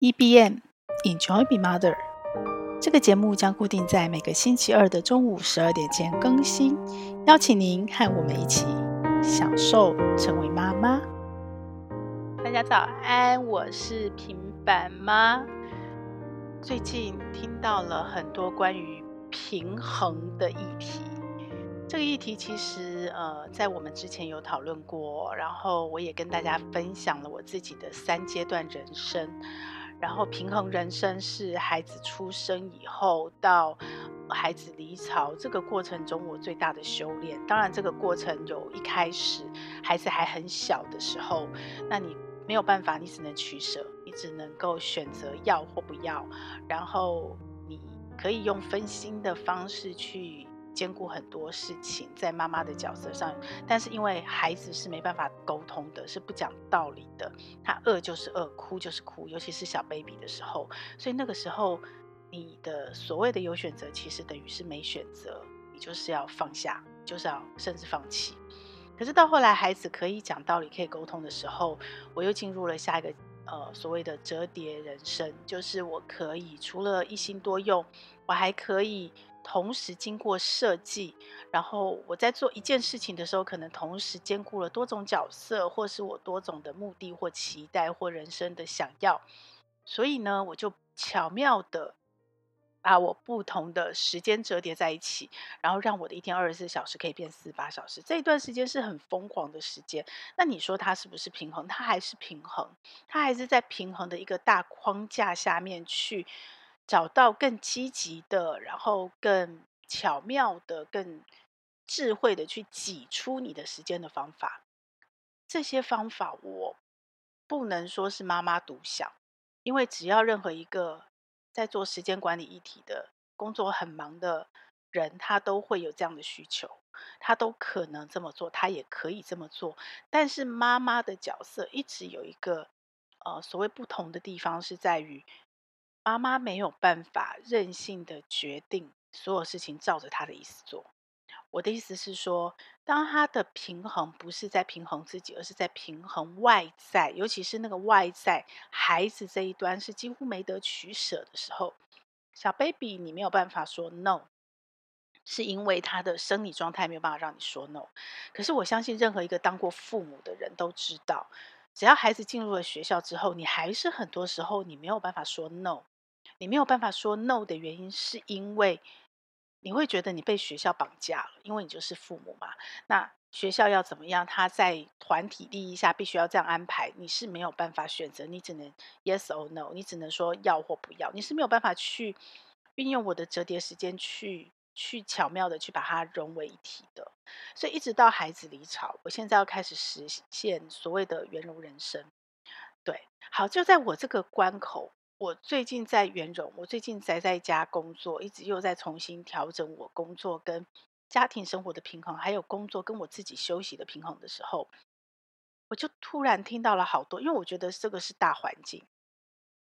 EBM Enjoy Be Mother，这个节目将固定在每个星期二的中午十二点前更新，邀请您和我们一起享受成为妈妈。大家早安，我是平板妈。最近听到了很多关于平衡的议题，这个议题其实呃在我们之前有讨论过，然后我也跟大家分享了我自己的三阶段人生。然后平衡人生是孩子出生以后到孩子离巢这个过程中我最大的修炼。当然，这个过程有一开始孩子还很小的时候，那你没有办法，你只能取舍，你只能够选择要或不要。然后你可以用分心的方式去。兼顾很多事情在妈妈的角色上，但是因为孩子是没办法沟通的，是不讲道理的，他饿就是饿，哭就是哭，尤其是小 baby 的时候，所以那个时候你的所谓的有选择，其实等于是没选择，你就是要放下，就是要甚至放弃。可是到后来孩子可以讲道理，可以沟通的时候，我又进入了下一个呃所谓的折叠人生，就是我可以除了一心多用，我还可以。同时经过设计，然后我在做一件事情的时候，可能同时兼顾了多种角色，或是我多种的目的或期待或人生的想要。所以呢，我就巧妙的把我不同的时间折叠在一起，然后让我的一天二十四小时可以变四十八小时。这一段时间是很疯狂的时间。那你说它是不是平衡？它还是平衡，它还是在平衡的一个大框架下面去。找到更积极的，然后更巧妙的、更智慧的去挤出你的时间的方法。这些方法我不能说是妈妈独享，因为只要任何一个在做时间管理议题的工作很忙的人，他都会有这样的需求，他都可能这么做，他也可以这么做。但是妈妈的角色一直有一个呃所谓不同的地方，是在于。妈妈没有办法任性的决定所有事情照着她的意思做。我的意思是说，当她的平衡不是在平衡自己，而是在平衡外在，尤其是那个外在孩子这一端是几乎没得取舍的时候，小 baby 你没有办法说 no，是因为他的生理状态没有办法让你说 no。可是我相信任何一个当过父母的人都知道，只要孩子进入了学校之后，你还是很多时候你没有办法说 no。你没有办法说 no 的原因，是因为你会觉得你被学校绑架了，因为你就是父母嘛。那学校要怎么样？他在团体利益下必须要这样安排，你是没有办法选择，你只能 yes or no，你只能说要或不要，你是没有办法去运用我的折叠时间去去巧妙的去把它融为一体的。所以一直到孩子离巢，我现在要开始实现所谓的圆融人生。对，好，就在我这个关口。我最近在圆融，我最近宅在家工作，一直又在重新调整我工作跟家庭生活的平衡，还有工作跟我自己休息的平衡的时候，我就突然听到了好多，因为我觉得这个是大环境。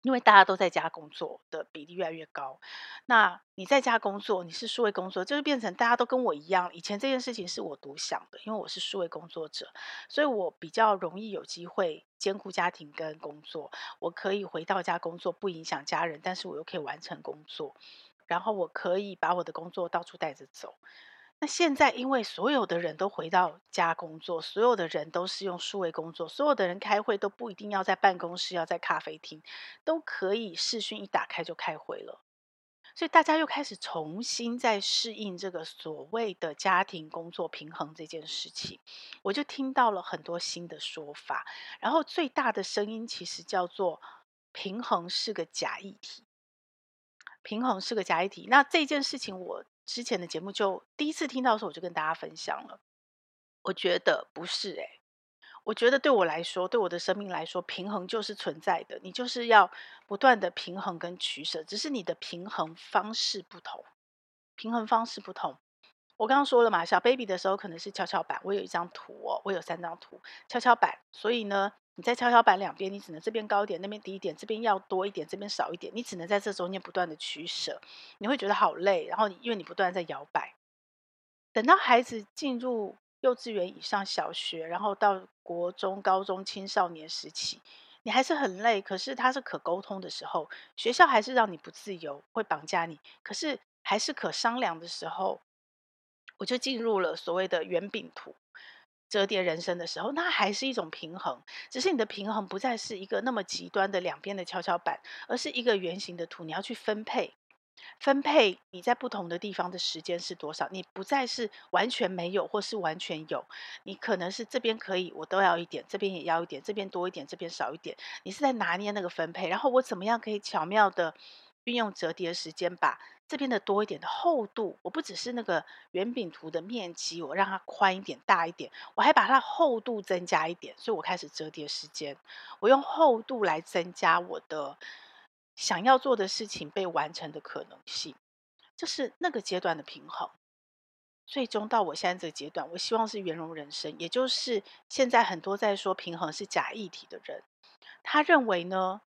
因为大家都在家工作的比例越来越高，那你在家工作，你是数位工作，就是变成大家都跟我一样。以前这件事情是我独享的，因为我是数位工作者，所以我比较容易有机会兼顾家庭跟工作。我可以回到家工作，不影响家人，但是我又可以完成工作，然后我可以把我的工作到处带着走。那现在，因为所有的人都回到家工作，所有的人都是用数位工作，所有的人开会都不一定要在办公室，要在咖啡厅，都可以视讯一打开就开会了。所以大家又开始重新在适应这个所谓的家庭工作平衡这件事情。我就听到了很多新的说法，然后最大的声音其实叫做“平衡是个假议题”，平衡是个假议题。那这件事情我。之前的节目就第一次听到的时候，我就跟大家分享了。我觉得不是诶、我觉得对我来说，对我的生命来说，平衡就是存在的。你就是要不断的平衡跟取舍，只是你的平衡方式不同。平衡方式不同，我刚刚说了嘛，小 baby 的时候可能是跷跷板。我有一张图，我有三张图，跷跷板。所以呢。你在跷跷板两边，你只能这边高一点，那边低一点，这边要多一点，这边少一点，你只能在这中间不断的取舍，你会觉得好累。然后因为你不断在摇摆，等到孩子进入幼稚园以上、小学，然后到国中、高中、青少年时期，你还是很累，可是它是可沟通的时候，学校还是让你不自由，会绑架你，可是还是可商量的时候，我就进入了所谓的圆饼图。折叠人生的时候，那还是一种平衡，只是你的平衡不再是一个那么极端的两边的跷跷板，而是一个圆形的图。你要去分配，分配你在不同的地方的时间是多少？你不再是完全没有，或是完全有，你可能是这边可以，我都要一点，这边也要一点，这边多一点，这边少一点。你是在拿捏那个分配，然后我怎么样可以巧妙的运用折叠时间把。这边的多一点的厚度，我不只是那个圆饼图的面积，我让它宽一点、大一点，我还把它厚度增加一点，所以我开始折叠时间，我用厚度来增加我的想要做的事情被完成的可能性，这是那个阶段的平衡。最终到我现在这个阶段，我希望是圆融人生，也就是现在很多在说平衡是假议题的人，他认为呢，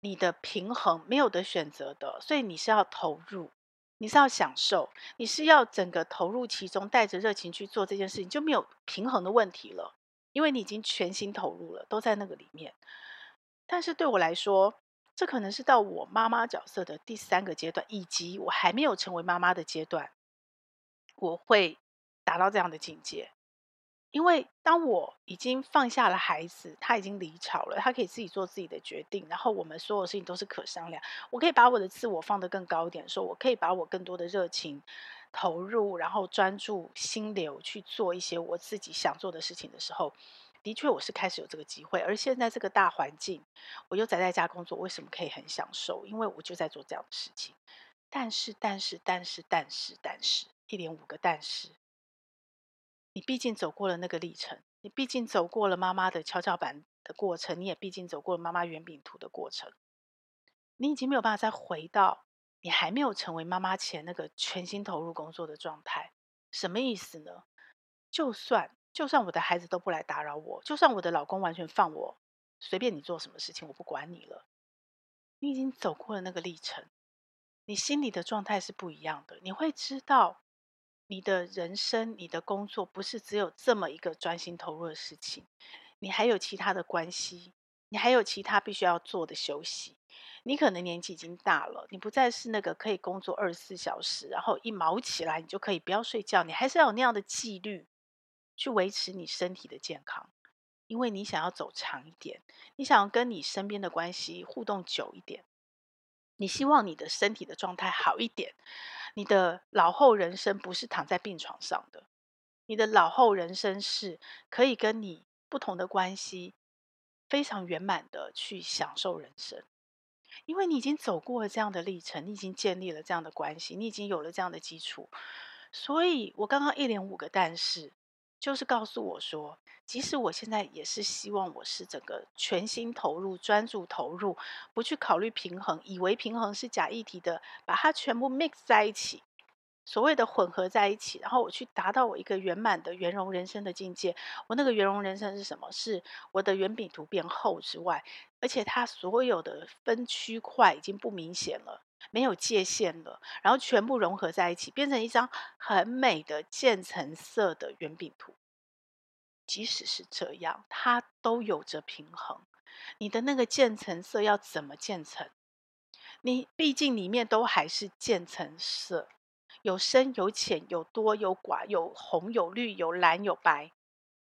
你的平衡没有得选择的，所以你是要投入。你是要享受，你是要整个投入其中，带着热情去做这件事情，就没有平衡的问题了，因为你已经全心投入了，都在那个里面。但是对我来说，这可能是到我妈妈角色的第三个阶段，以及我还没有成为妈妈的阶段，我会达到这样的境界。因为当我已经放下了孩子，他已经离巢了，他可以自己做自己的决定，然后我们所有事情都是可商量。我可以把我的自我放得更高一点，说我可以把我更多的热情投入，然后专注心流去做一些我自己想做的事情的时候，的确我是开始有这个机会。而现在这个大环境，我又宅在家工作，为什么可以很享受？因为我就在做这样的事情。但是，但是，但是，但是，但是，一连五个但是。你毕竟走过了那个历程，你毕竟走过了妈妈的跷跷板的过程，你也毕竟走过了妈妈圆饼图的过程。你已经没有办法再回到你还没有成为妈妈前那个全心投入工作的状态。什么意思呢？就算就算我的孩子都不来打扰我，就算我的老公完全放我，随便你做什么事情，我不管你了。你已经走过了那个历程，你心里的状态是不一样的。你会知道。你的人生，你的工作不是只有这么一个专心投入的事情，你还有其他的关系，你还有其他必须要做的休息。你可能年纪已经大了，你不再是那个可以工作二十四小时，然后一毛起来你就可以不要睡觉，你还是要有那样的纪律去维持你身体的健康，因为你想要走长一点，你想要跟你身边的关系互动久一点，你希望你的身体的状态好一点。你的老后人生不是躺在病床上的，你的老后人生是可以跟你不同的关系非常圆满的去享受人生，因为你已经走过了这样的历程，你已经建立了这样的关系，你已经有了这样的基础，所以我刚刚一连五个但是，就是告诉我说，即使我现在也是希望我是整个全心投入、专注投入，不去考虑平衡，以为平衡是假议题的，把它全部 mix 在一起，所谓的混合在一起，然后我去达到我一个圆满的圆融人生的境界。我那个圆融人生是什么？是我的圆饼图变厚之外，而且它所有的分区块已经不明显了，没有界限了，然后全部融合在一起，变成一张很美的渐层色的圆饼图。即使是这样，它都有着平衡。你的那个渐层色要怎么渐层？你毕竟里面都还是渐层色，有深有浅，有多有寡，有红有绿，有蓝有白。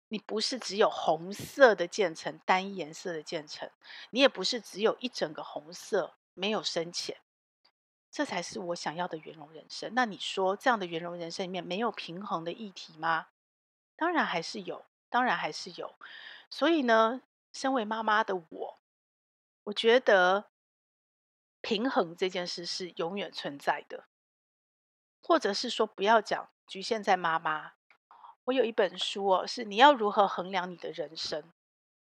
你不是只有红色的渐层，单一颜色的渐层，你也不是只有一整个红色，没有深浅。这才是我想要的圆融人生。那你说这样的圆融人生里面没有平衡的议题吗？当然还是有。当然还是有，所以呢，身为妈妈的我，我觉得平衡这件事是永远存在的，或者是说不要讲局限在妈妈。我有一本书哦，是你要如何衡量你的人生？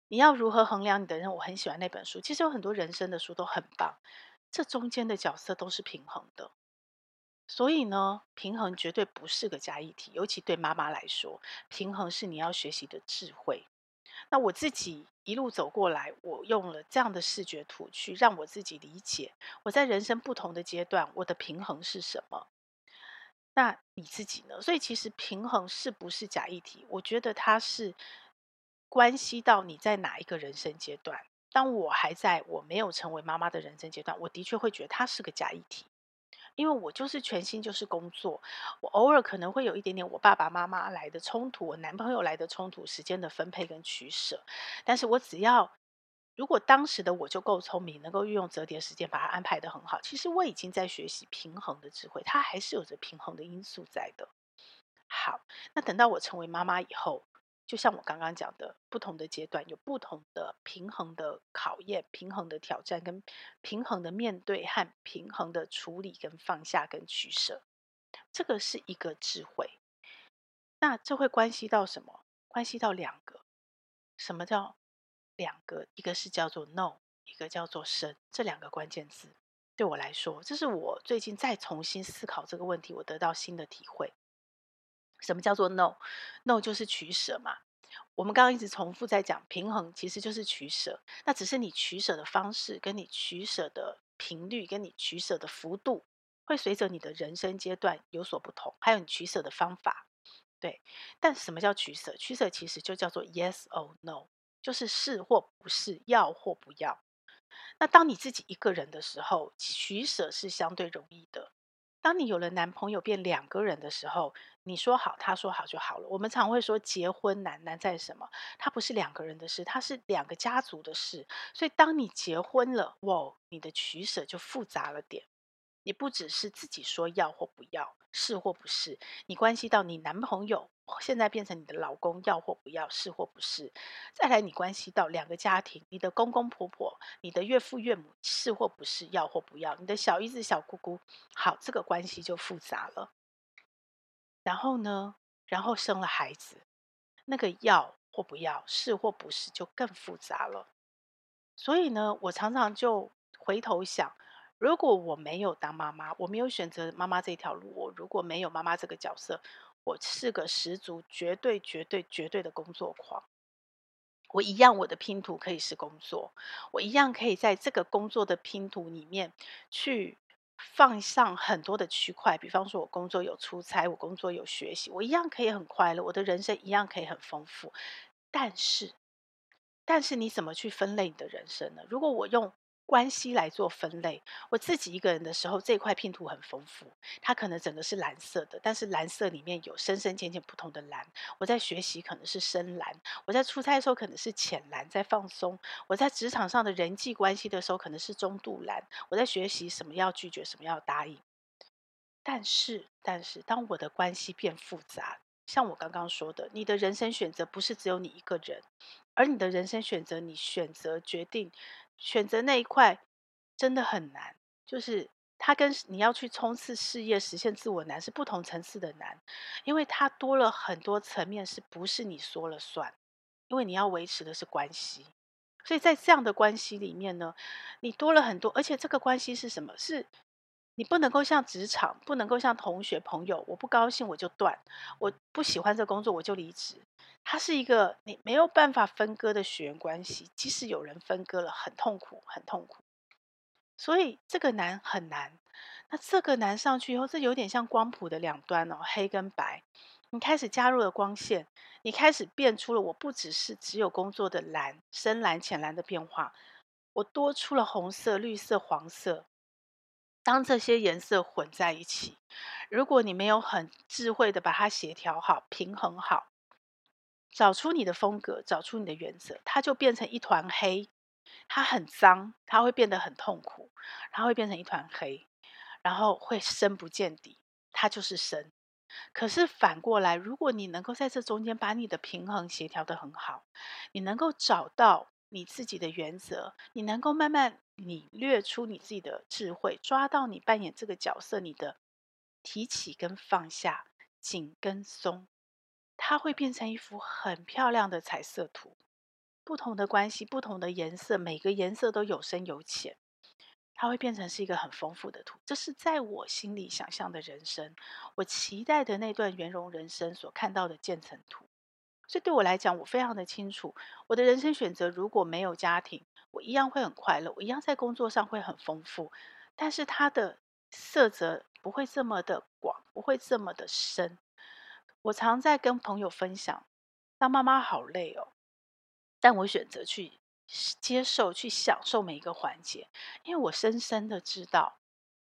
你要如何衡量你的人？我很喜欢那本书。其实有很多人生的书都很棒，这中间的角色都是平衡的。所以呢，平衡绝对不是个假议题，尤其对妈妈来说，平衡是你要学习的智慧。那我自己一路走过来，我用了这样的视觉图去让我自己理解，我在人生不同的阶段，我的平衡是什么。那你自己呢？所以其实平衡是不是假议题？我觉得它是关系到你在哪一个人生阶段，当我还在我没有成为妈妈的人生阶段，我的确会觉得它是个假议题，因为我就是全心就是工作，我偶尔可能会有一点点我爸爸妈妈来的冲突，我男朋友来的冲突，时间的分配跟取舍，但是我只要如果当时的我就够聪明，能够运用折叠时间把它安排的很好，其实我已经在学习平衡的智慧，它还是有着平衡的因素在的。好，那等到我成为妈妈以后。就像我刚刚讲的，不同的阶段有不同的平衡的考验、平衡的挑战、跟平衡的面对和平衡的处理、跟放下、跟取舍，这个是一个智慧。那这会关系到什么？关系到两个。什么叫两个？一个是叫做 “no”，一个叫做“生”。这两个关键字对我来说，这是我最近再重新思考这个问题，我得到新的体会。什么叫做 no？no 就是取舍嘛。我们刚刚一直重复在讲平衡，其实就是取舍。那只是你取舍的方式，跟你取舍的频率，跟你取舍的幅度，会随着你的人生阶段有所不同。还有你取舍的方法，对。但什么叫取舍？取舍其实就叫做 yes or no，就是是或不是，要或不要。那当你自己一个人的时候，取舍是相对容易的。当你有了男朋友变两个人的时候，你说好，他说好就好了。我们常会说结婚难，难在什么？它不是两个人的事，它是两个家族的事。所以当你结婚了，哇，你的取舍就复杂了点。你不只是自己说要或不要，是或不是，你关系到你男朋友现在变成你的老公，要或不要，是或不是。再来，你关系到两个家庭，你的公公婆婆、你的岳父岳母，是或不是，要或不要，你的小姨子、小姑姑，好，这个关系就复杂了。然后呢，然后生了孩子，那个要或不要，是或不是，就更复杂了。所以呢，我常常就回头想。如果我没有当妈妈，我没有选择妈妈这条路，我如果没有妈妈这个角色，我是个十足、绝对、绝对、绝对的工作狂。我一样，我的拼图可以是工作，我一样可以在这个工作的拼图里面去放上很多的区块。比方说，我工作有出差，我工作有学习，我一样可以很快乐，我的人生一样可以很丰富。但是，但是你怎么去分类你的人生呢？如果我用关系来做分类，我自己一个人的时候，这块拼图很丰富，它可能整个是蓝色的，但是蓝色里面有深深浅浅不同的蓝。我在学习可能是深蓝，我在出差的时候可能是浅蓝，在放松。我在职场上的人际关系的时候可能是中度蓝，我在学习什么要拒绝，什么要答应。但是，但是当我的关系变复杂，像我刚刚说的，你的人生选择不是只有你一个人，而你的人生选择，你选择决定。选择那一块真的很难，就是它跟你要去冲刺事业、实现自我难是不同层次的难，因为它多了很多层面，是不是你说了算？因为你要维持的是关系，所以在这样的关系里面呢，你多了很多，而且这个关系是什么？是你不能够像职场，不能够像同学朋友，我不高兴我就断，我不喜欢这工作我就离职。它是一个你没有办法分割的血缘关系，即使有人分割了，很痛苦，很痛苦。所以这个难很难。那这个难上去以后，这有点像光谱的两端哦，黑跟白。你开始加入了光线，你开始变出了我不只是只有工作的蓝、深蓝、浅蓝的变化，我多出了红色、绿色、黄色。当这些颜色混在一起，如果你没有很智慧的把它协调好、平衡好。找出你的风格，找出你的原则，它就变成一团黑，它很脏，它会变得很痛苦，它会变成一团黑，然后会深不见底，它就是深。可是反过来，如果你能够在这中间把你的平衡协调得很好，你能够找到你自己的原则，你能够慢慢领略出你自己的智慧，抓到你扮演这个角色，你的提起跟放下，紧跟松。它会变成一幅很漂亮的彩色图，不同的关系，不同的颜色，每个颜色都有深有浅，它会变成是一个很丰富的图。这是在我心里想象的人生，我期待的那段圆融人生所看到的渐层图。所以对我来讲，我非常的清楚，我的人生选择如果没有家庭，我一样会很快乐，我一样在工作上会很丰富，但是它的色泽不会这么的广，不会这么的深。我常在跟朋友分享，当妈妈好累哦，但我选择去接受、去享受每一个环节，因为我深深的知道，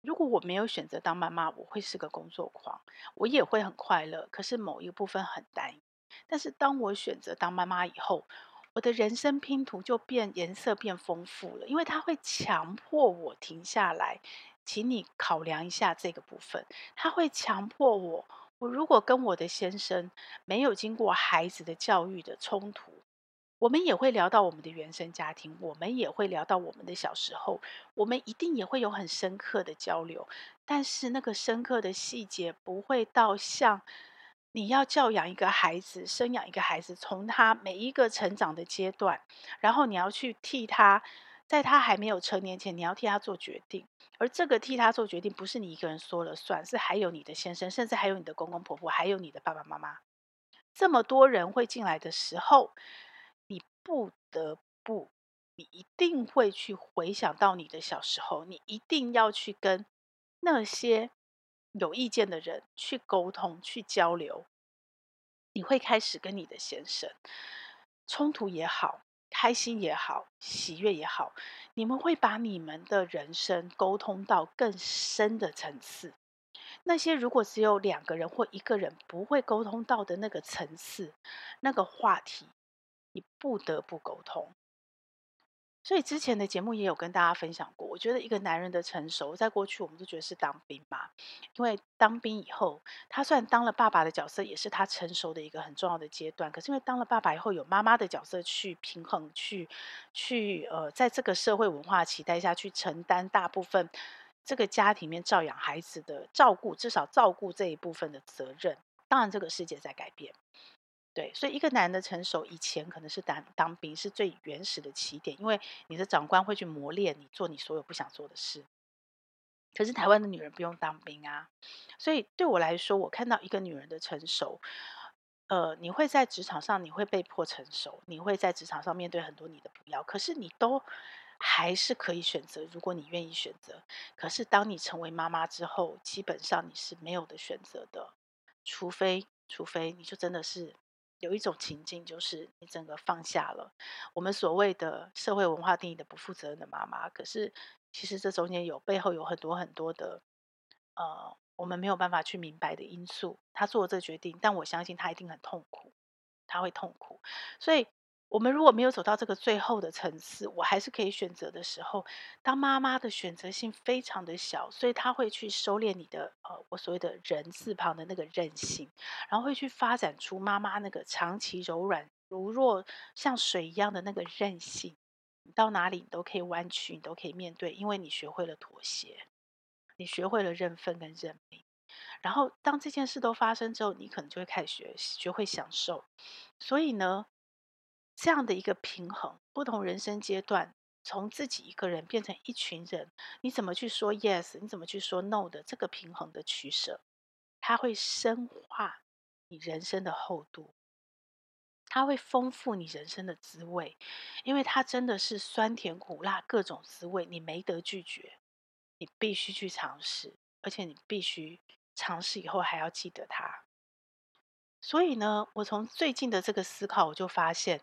如果我没有选择当妈妈，我会是个工作狂，我也会很快乐，可是某一部分很单一。但是当我选择当妈妈以后，我的人生拼图就变颜色变丰富了，因为它会强迫我停下来，请你考量一下这个部分。它会强迫我，我如果跟我的先生没有经过孩子的教育的冲突，我们也会聊到我们的原生家庭，我们也会聊到我们的小时候，我们一定也会有很深刻的交流，但是那个深刻的细节不会到像。你要教养一个孩子，生养一个孩子，从他每一个成长的阶段，然后你要去替他，在他还没有成年前，你要替他做决定。而这个替他做决定，不是你一个人说了算，是还有你的先生，甚至还有你的公公婆婆，还有你的爸爸妈妈，这么多人会进来的时候，你不得不，你一定会去回想到你的小时候，你一定要去跟那些。有意见的人去沟通、去交流，你会开始跟你的先生冲突也好、开心也好、喜悦也好，你们会把你们的人生沟通到更深的层次。那些如果只有两个人或一个人不会沟通到的那个层次、那个话题，你不得不沟通。所以之前的节目也有跟大家分享过，我觉得一个男人的成熟，在过去我们都觉得是当兵嘛，因为当兵以后，他虽然当了爸爸的角色，也是他成熟的一个很重要的阶段。可是因为当了爸爸以后，有妈妈的角色去平衡，去去呃，在这个社会文化期待下去承担大部分这个家庭里面照养孩子的照顾，至少照顾这一部分的责任。当然，这个世界在改变。对，所以一个男的成熟，以前可能是当当兵是最原始的起点，因为你的长官会去磨练你做你所有不想做的事。可是台湾的女人不用当兵啊，所以对我来说，我看到一个女人的成熟，呃，你会在职场上，你会被迫成熟，你会在职场上面对很多你的不要，可是你都还是可以选择，如果你愿意选择。可是当你成为妈妈之后，基本上你是没有的选择的，除非除非你就真的是。有一种情境，就是你整个放下了我们所谓的社会文化定义的不负责任的妈妈。可是，其实这中间有背后有很多很多的，呃，我们没有办法去明白的因素。他做了这决定，但我相信他一定很痛苦，他会痛苦。所以。我们如果没有走到这个最后的层次，我还是可以选择的时候，当妈妈的选择性非常的小，所以他会去收敛你的呃，我所谓的人字旁的那个韧性，然后会去发展出妈妈那个长期柔软如若像水一样的那个韧性。你到哪里你都可以弯曲，你都可以面对，因为你学会了妥协，你学会了认分跟认命。然后当这件事都发生之后，你可能就会开始学学会享受。所以呢，这样的一个平衡，不同人生阶段，从自己一个人变成一群人，你怎么去说 yes，你怎么去说 no 的这个平衡的取舍，它会深化你人生的厚度，它会丰富你人生的滋味，因为它真的是酸甜苦辣各种滋味，你没得拒绝，你必须去尝试，而且你必须尝试以后还要记得它。所以呢，我从最近的这个思考，我就发现。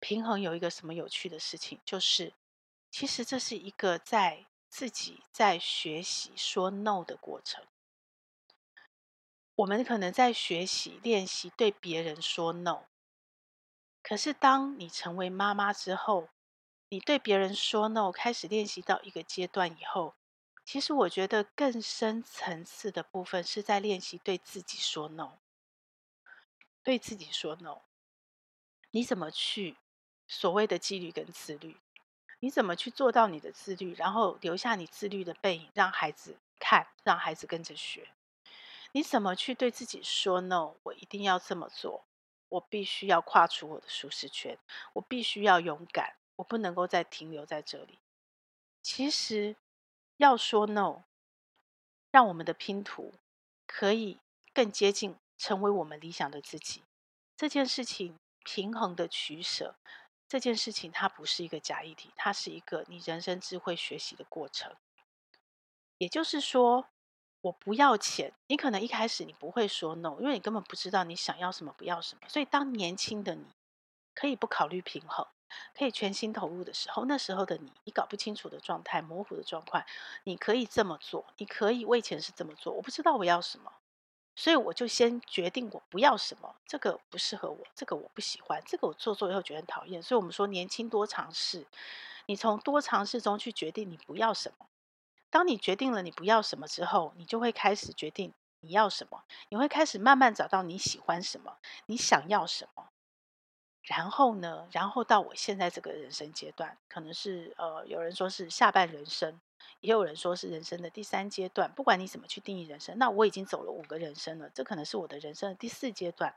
平衡有一个什么有趣的事情，就是其实这是一个在自己在学习说 no 的过程。我们可能在学习练习对别人说 no，可是当你成为妈妈之后，你对别人说 no 开始练习到一个阶段以后，其实我觉得更深层次的部分是在练习对自己说 no，对自己说 no，你怎么去？所谓的纪律跟自律，你怎么去做到你的自律，然后留下你自律的背影，让孩子看，让孩子跟着学？你怎么去对自己说 “no”？我一定要这么做，我必须要跨出我的舒适圈，我必须要勇敢，我不能够再停留在这里。其实要说 “no”，让我们的拼图可以更接近成为我们理想的自己。这件事情平衡的取舍。这件事情它不是一个假议题，它是一个你人生智慧学习的过程。也就是说，我不要钱，你可能一开始你不会说 no，因为你根本不知道你想要什么，不要什么。所以，当年轻的你可以不考虑平衡，可以全心投入的时候，那时候的你，你搞不清楚的状态、模糊的状况，你可以这么做，你可以，为钱是这么做，我不知道我要什么，所以我就先决定我不要什么，这个不适合我，这个我不喜欢，这个我做做以后觉得很讨厌，所以我们说年轻多尝试，你从多尝试中去决定你不要什么。当你决定了你不要什么之后，你就会开始决定你要什么，你会开始慢慢找到你喜欢什么，你想要什么。然后呢，然后到我现在这个人生阶段，可能是呃，有人说是下半人生，也有人说是人生的第三阶段。不管你怎么去定义人生，那我已经走了五个人生了，这可能是我的人生的第四阶段。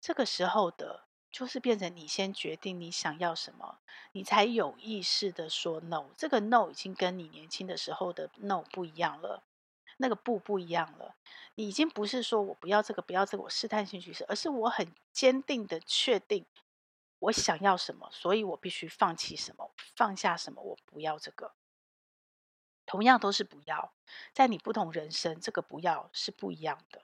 这个时候的。就是变成你先决定你想要什么，你才有意识的说 no。这个 no 已经跟你年轻的时候的 no 不一样了，那个不不一样了。你已经不是说我不要这个，不要这个，我试探性取舍，而是我很坚定的确定我想要什么，所以我必须放弃什么，放下什么，我不要这个。同样都是不要，在你不同人生，这个不要是不一样的。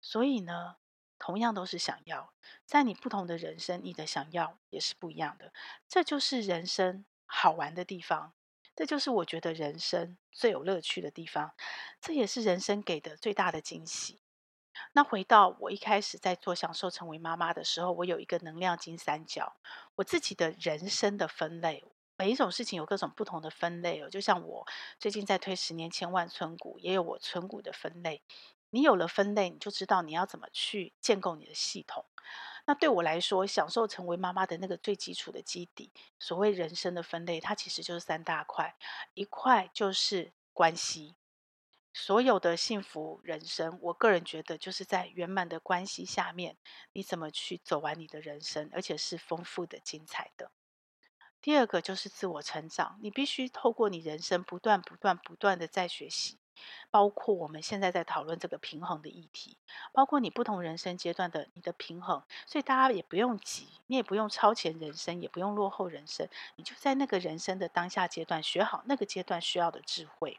所以呢，同样都是想要，在你不同的人生，你的想要也是不一样的。这就是人生好玩的地方，这就是我觉得人生最有乐趣的地方，这也是人生给的最大的惊喜。那回到我一开始在做享受成为妈妈的时候，我有一个能量金三角，我自己的人生的分类，每一种事情有各种不同的分类哦。就像我最近在推十年千万存股，也有我存股的分类。你有了分类，你就知道你要怎么去建构你的系统。那对我来说，享受成为妈妈的那个最基础的基底，所谓人生的分类，它其实就是三大块。一块就是关系，所有的幸福人生，我个人觉得就是在圆满的关系下面，你怎么去走完你的人生，而且是丰富的、精彩的。第二个就是自我成长，你必须透过你人生不断、不断、不断的在学习。包括我们现在在讨论这个平衡的议题，包括你不同人生阶段的你的平衡，所以大家也不用急，你也不用超前人生，也不用落后人生，你就在那个人生的当下阶段学好那个阶段需要的智慧。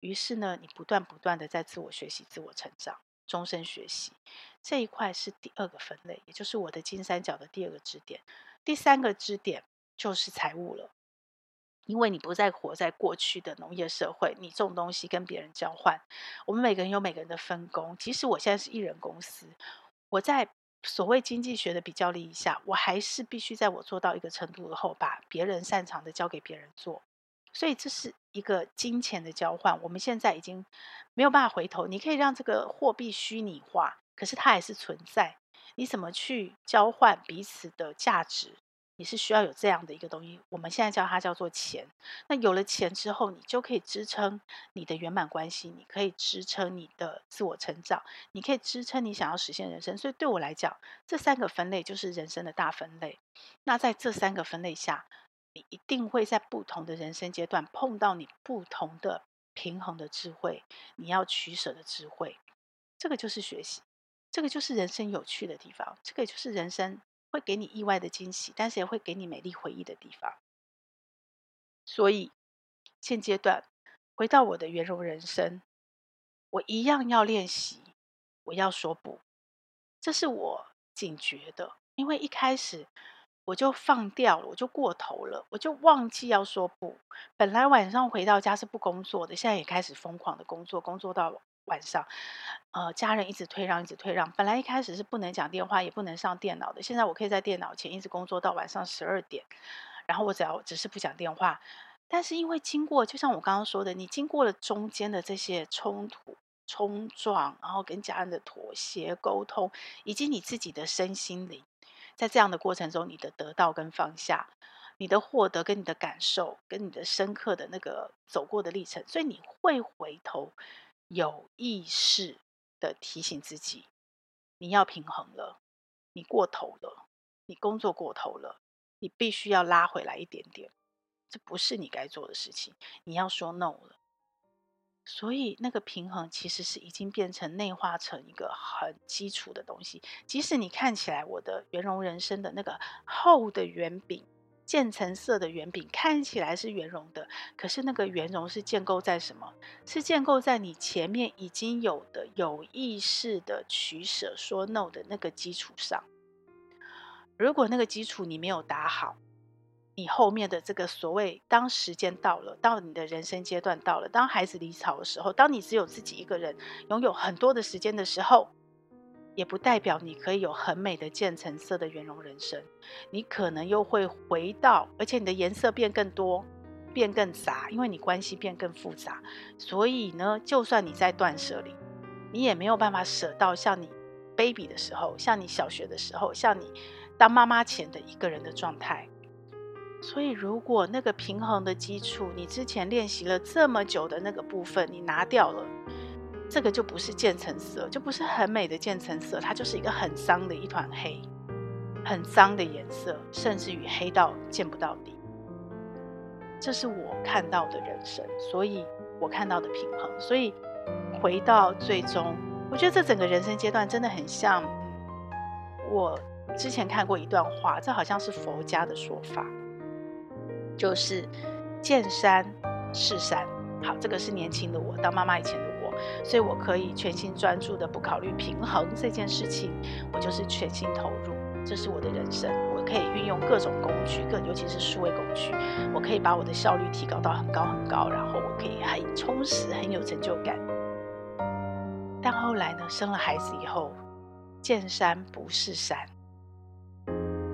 于是呢，你不断不断的在自我学习、自我成长、终身学习，这一块是第二个分类，也就是我的金三角的第二个支点。第三个支点就是财务了。因为你不再活在过去的农业社会，你种东西跟别人交换。我们每个人有每个人的分工。其实我现在是一人公司，我在所谓经济学的比较利益下，我还是必须在我做到一个程度以后，把别人擅长的交给别人做。所以这是一个金钱的交换。我们现在已经没有办法回头。你可以让这个货币虚拟化，可是它还是存在。你怎么去交换彼此的价值？你是需要有这样的一个东西，我们现在叫它叫做钱。那有了钱之后，你就可以支撑你的圆满关系，你可以支撑你的自我成长，你可以支撑你想要实现人生。所以对我来讲，这三个分类就是人生的大分类。那在这三个分类下，你一定会在不同的人生阶段碰到你不同的平衡的智慧，你要取舍的智慧。这个就是学习，这个就是人生有趣的地方，这个就是人生。会给你意外的惊喜，但是也会给你美丽回忆的地方。所以现阶段回到我的圆融人生，我一样要练习，我要说不，这是我警觉的，因为一开始我就放掉了，我就过头了，我就忘记要说不。本来晚上回到家是不工作的，现在也开始疯狂的工作，工作到。晚上，呃，家人一直退让，一直退让。本来一开始是不能讲电话，也不能上电脑的。现在我可以在电脑前一直工作到晚上十二点，然后我只要只是不讲电话。但是因为经过，就像我刚刚说的，你经过了中间的这些冲突、冲撞，然后跟家人的妥协、沟通，以及你自己的身心灵，在这样的过程中，你的得到跟放下，你的获得跟你的感受，跟你的深刻的那个走过的历程，所以你会回头。有意识的提醒自己，你要平衡了，你过头了，你工作过头了，你必须要拉回来一点点，这不是你该做的事情，你要说 no 了。所以那个平衡其实是已经变成内化成一个很基础的东西，即使你看起来我的圆融人生的那个厚的圆饼。渐层色的圆饼看起来是圆融的，可是那个圆融是建构在什么？是建构在你前面已经有的有意识的取舍、说 no 的那个基础上。如果那个基础你没有打好，你后面的这个所谓，当时间到了，到你的人生阶段到了，当孩子离巢的时候，当你只有自己一个人拥有很多的时间的时候，也不代表你可以有很美的渐层色的圆融人生。你可能又会回到，而且你的颜色变更多，变更杂，因为你关系变更复杂。所以呢，就算你在断舍离，你也没有办法舍到像你 baby 的时候，像你小学的时候，像你当妈妈前的一个人的状态。所以，如果那个平衡的基础，你之前练习了这么久的那个部分，你拿掉了，这个就不是渐层色，就不是很美的渐层色，它就是一个很脏的一团黑，很脏的颜色，甚至于黑到见不到底。这是我看到的人生，所以我看到的平衡。所以回到最终，我觉得这整个人生阶段真的很像我之前看过一段话，这好像是佛家的说法。就是见山是山，好，这个是年轻的我，当妈妈以前的我，所以我可以全心专注的不考虑平衡这件事情，我就是全心投入，这是我的人生，我可以运用各种工具，各尤其是数位工具，我可以把我的效率提高到很高很高，然后我可以很充实，很有成就感。但后来呢，生了孩子以后，见山不是山，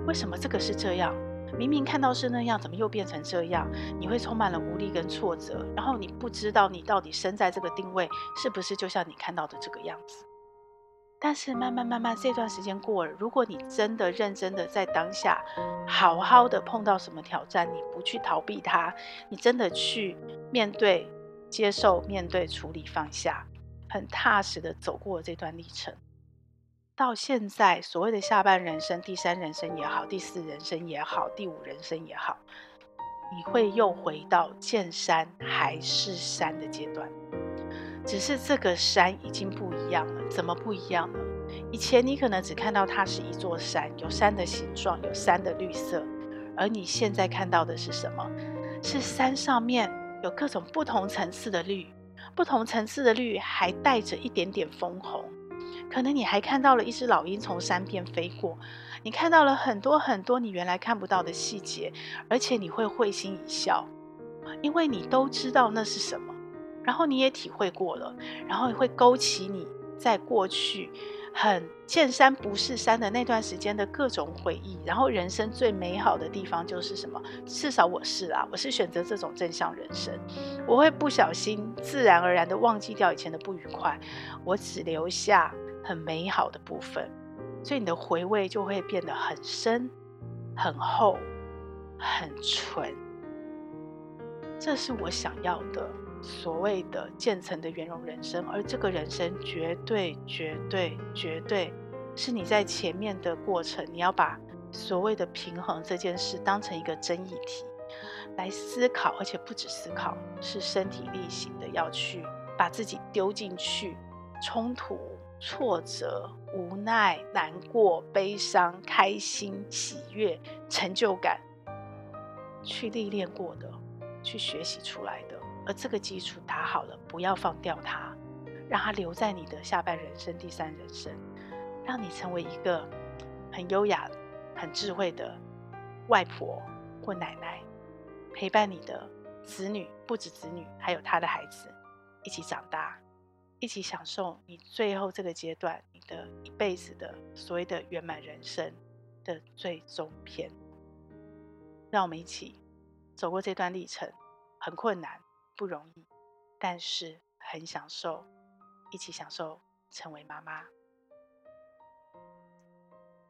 为什么这个是这样？明明看到是那样，怎么又变成这样？你会充满了无力跟挫折，然后你不知道你到底身在这个定位是不是就像你看到的这个样子。但是慢慢慢慢这段时间过了，如果你真的认真的在当下，好好的碰到什么挑战，你不去逃避它，你真的去面对、接受、面对、处理、放下，很踏实的走过这段历程。到现在，所谓的下半人生、第三人生也好，第四人生也好，第五人生也好，你会又回到见山还是山的阶段，只是这个山已经不一样了。怎么不一样呢？以前你可能只看到它是一座山，有山的形状，有山的绿色，而你现在看到的是什么？是山上面有各种不同层次的绿，不同层次的绿还带着一点点枫红。可能你还看到了一只老鹰从山边飞过，你看到了很多很多你原来看不到的细节，而且你会会心一笑，因为你都知道那是什么，然后你也体会过了，然后会勾起你在过去很见山不是山的那段时间的各种回忆，然后人生最美好的地方就是什么？至少我是啊，我是选择这种正向人生，我会不小心自然而然的忘记掉以前的不愉快，我只留下。很美好的部分，所以你的回味就会变得很深、很厚、很纯。这是我想要的所谓的渐层的圆融人生，而这个人生绝对、绝对、绝对是你在前面的过程，你要把所谓的平衡这件事当成一个争议题来思考，而且不止思考，是身体力行的要去把自己丢进去冲突。挫折、无奈、难过、悲伤、开心、喜悦、成就感，去历练过的，去学习出来的，而这个基础打好了，不要放掉它，让它留在你的下半人生、第三人生，让你成为一个很优雅、很智慧的外婆或奶奶，陪伴你的子女，不止子女，还有他的孩子，一起长大。一起享受你最后这个阶段，你的一辈子的所谓的圆满人生的最终篇。让我们一起走过这段历程，很困难，不容易，但是很享受，一起享受成为妈妈。